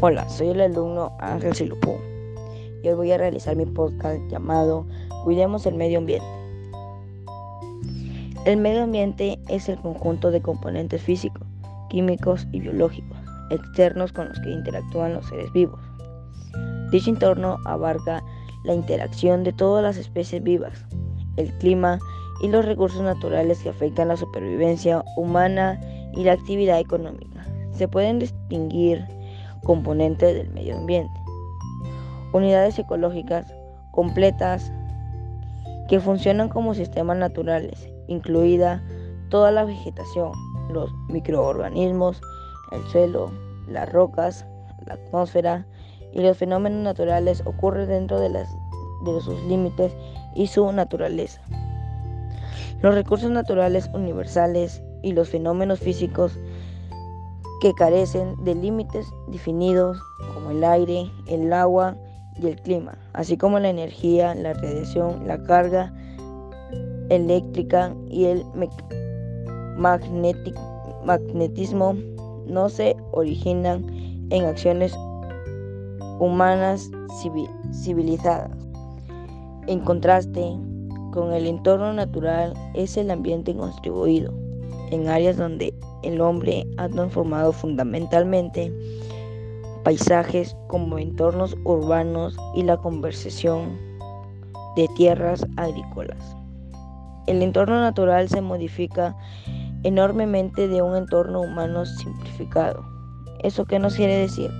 Hola, soy el alumno Ángel Silupú y hoy voy a realizar mi podcast llamado Cuidemos el medio ambiente. El medio ambiente es el conjunto de componentes físicos, químicos y biológicos externos con los que interactúan los seres vivos. Dicho entorno abarca la interacción de todas las especies vivas, el clima y los recursos naturales que afectan la supervivencia humana y la actividad económica. Se pueden distinguir componentes del medio ambiente. Unidades ecológicas completas que funcionan como sistemas naturales, incluida toda la vegetación, los microorganismos, el suelo, las rocas, la atmósfera y los fenómenos naturales ocurren dentro de, las, de sus límites y su naturaleza. Los recursos naturales universales y los fenómenos físicos que carecen de límites definidos como el aire, el agua y el clima, así como la energía, la radiación, la carga eléctrica y el magnetismo no se originan en acciones humanas civilizadas. En contraste con el entorno natural es el ambiente contribuido, en áreas donde el hombre ha transformado fundamentalmente paisajes como entornos urbanos y la conversación de tierras agrícolas. El entorno natural se modifica enormemente de un entorno humano simplificado. ¿Eso qué nos quiere decir?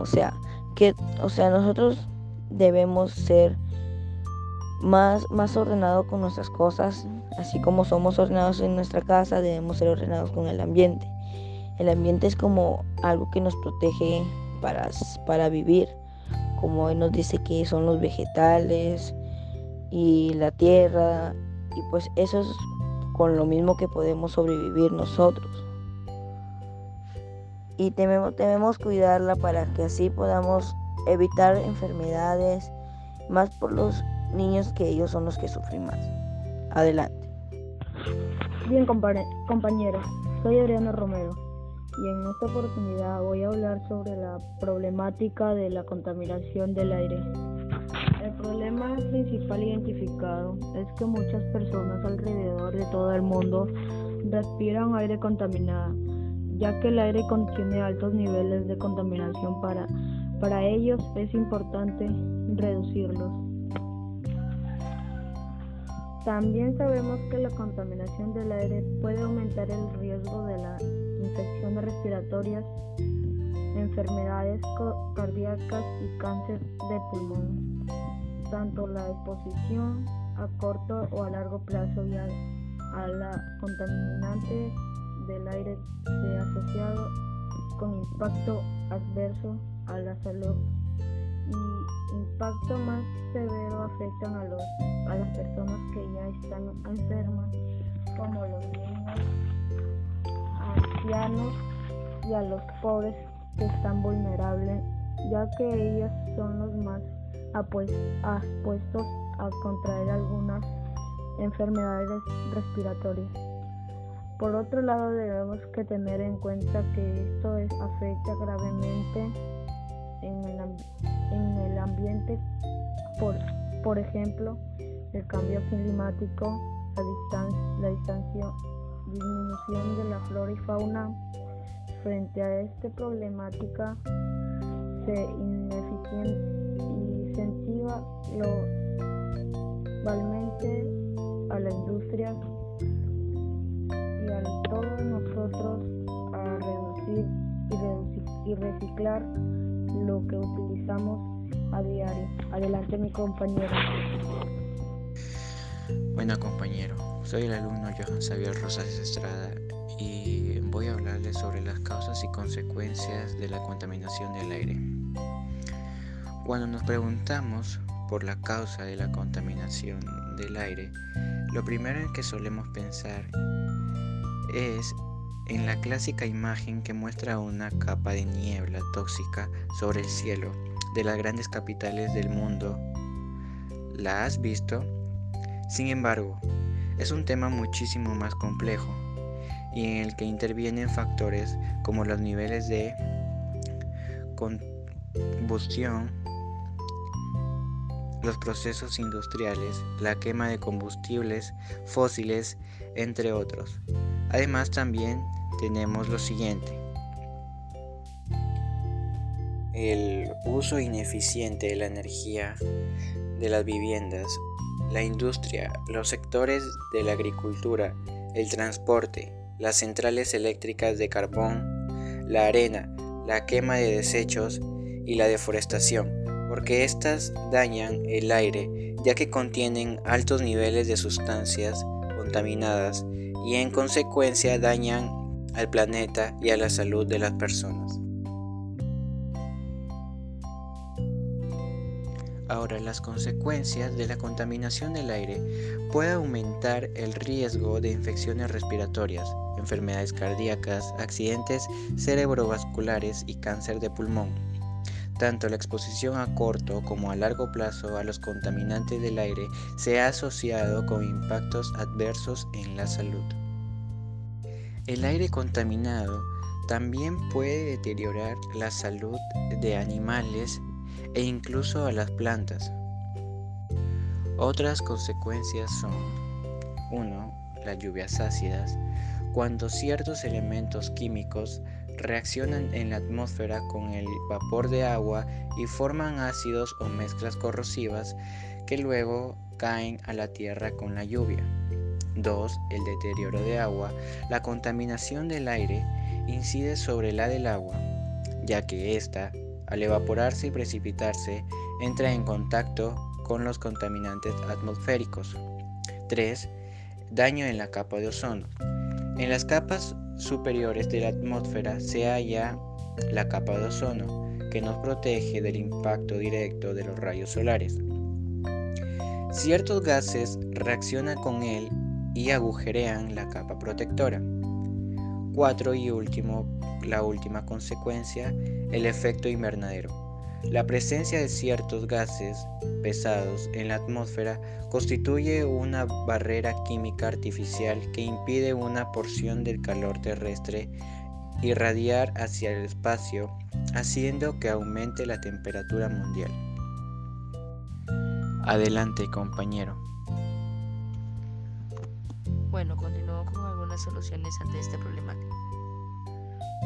O sea, que o sea, nosotros debemos ser más, más ordenados con nuestras cosas, así como somos ordenados en nuestra casa, debemos ser ordenados con el ambiente. El ambiente es como algo que nos protege para, para vivir, como él nos dice que son los vegetales y la tierra, y pues eso es con lo mismo que podemos sobrevivir nosotros. Y debemos, debemos cuidarla para que así podamos evitar enfermedades, más por los niños que ellos son los que sufren más. Adelante. Bien, compañero, soy Adriano Romero y en esta oportunidad voy a hablar sobre la problemática de la contaminación del aire. El problema principal identificado es que muchas personas alrededor de todo el mundo respiran aire contaminado, ya que el aire contiene altos niveles de contaminación para, para ellos es importante reducirlos. También sabemos que la contaminación del aire puede aumentar el riesgo de las infecciones respiratorias, enfermedades cardíacas y cáncer de pulmón. Tanto la exposición a corto o a largo plazo y a, la contaminante del aire se asociado con impacto adverso a la salud impacto más severo afectan a, los, a las personas que ya están enfermas, como los niños, ancianos y a los pobres que están vulnerables, ya que ellos son los más apuestos a contraer algunas enfermedades respiratorias. Por otro lado, debemos que tener en cuenta que esto es, afecta gravemente por, por ejemplo, el cambio climático, la, distancia, la distancia, disminución de la flora y fauna. Frente a esta problemática, se incentiva globalmente a la industria y a todos nosotros a reducir y, reducir y reciclar lo que utilizamos a diario. Adelante mi compañero. Bueno compañero, soy el alumno Johan Xavier Rosas Estrada y voy a hablarles sobre las causas y consecuencias de la contaminación del aire. Cuando nos preguntamos por la causa de la contaminación del aire, lo primero en que solemos pensar es en la clásica imagen que muestra una capa de niebla tóxica sobre el cielo de las grandes capitales del mundo. ¿La has visto? Sin embargo, es un tema muchísimo más complejo y en el que intervienen factores como los niveles de combustión, los procesos industriales, la quema de combustibles fósiles, entre otros. Además también tenemos lo siguiente. El uso ineficiente de la energía de las viviendas, la industria, los sectores de la agricultura, el transporte, las centrales eléctricas de carbón, la arena, la quema de desechos y la deforestación, porque éstas dañan el aire ya que contienen altos niveles de sustancias contaminadas y en consecuencia dañan al planeta y a la salud de las personas. Ahora, las consecuencias de la contaminación del aire pueden aumentar el riesgo de infecciones respiratorias, enfermedades cardíacas, accidentes cerebrovasculares y cáncer de pulmón. Tanto la exposición a corto como a largo plazo a los contaminantes del aire se ha asociado con impactos adversos en la salud. El aire contaminado también puede deteriorar la salud de animales e incluso a las plantas. Otras consecuencias son 1. Las lluvias ácidas, cuando ciertos elementos químicos reaccionan en la atmósfera con el vapor de agua y forman ácidos o mezclas corrosivas que luego caen a la tierra con la lluvia. 2. El deterioro de agua. La contaminación del aire incide sobre la del agua, ya que ésta al evaporarse y precipitarse, entra en contacto con los contaminantes atmosféricos. 3. Daño en la capa de ozono. En las capas superiores de la atmósfera se halla la capa de ozono, que nos protege del impacto directo de los rayos solares. Ciertos gases reaccionan con él y agujerean la capa protectora. 4 y último, la última consecuencia, el efecto invernadero. La presencia de ciertos gases pesados en la atmósfera constituye una barrera química artificial que impide una porción del calor terrestre irradiar hacia el espacio, haciendo que aumente la temperatura mundial. Adelante, compañero. Bueno, continúo con algunas soluciones ante este problemática.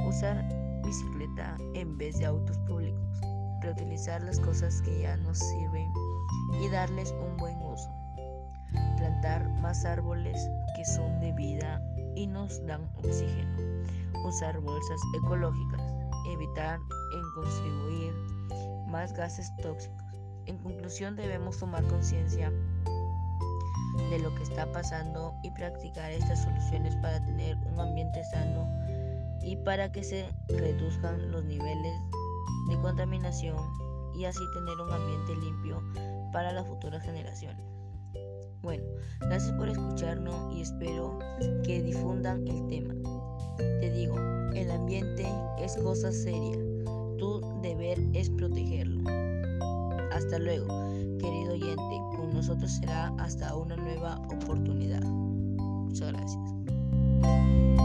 Usar bicicleta en vez de autos públicos. Reutilizar las cosas que ya nos sirven y darles un buen uso. Plantar más árboles que son de vida y nos dan oxígeno. Usar bolsas ecológicas. Evitar en contribuir más gases tóxicos. En conclusión, debemos tomar conciencia de lo que está pasando y practicar estas soluciones para tener un ambiente sano y para que se reduzcan los niveles de contaminación y así tener un ambiente limpio para las futuras generaciones. Bueno, gracias por escucharnos y espero que difundan el tema. Te digo, el ambiente es cosa seria, tu deber es protegerlo. Hasta luego, querido oyente, con nosotros será hasta una nueva oportunidad. Muchas gracias.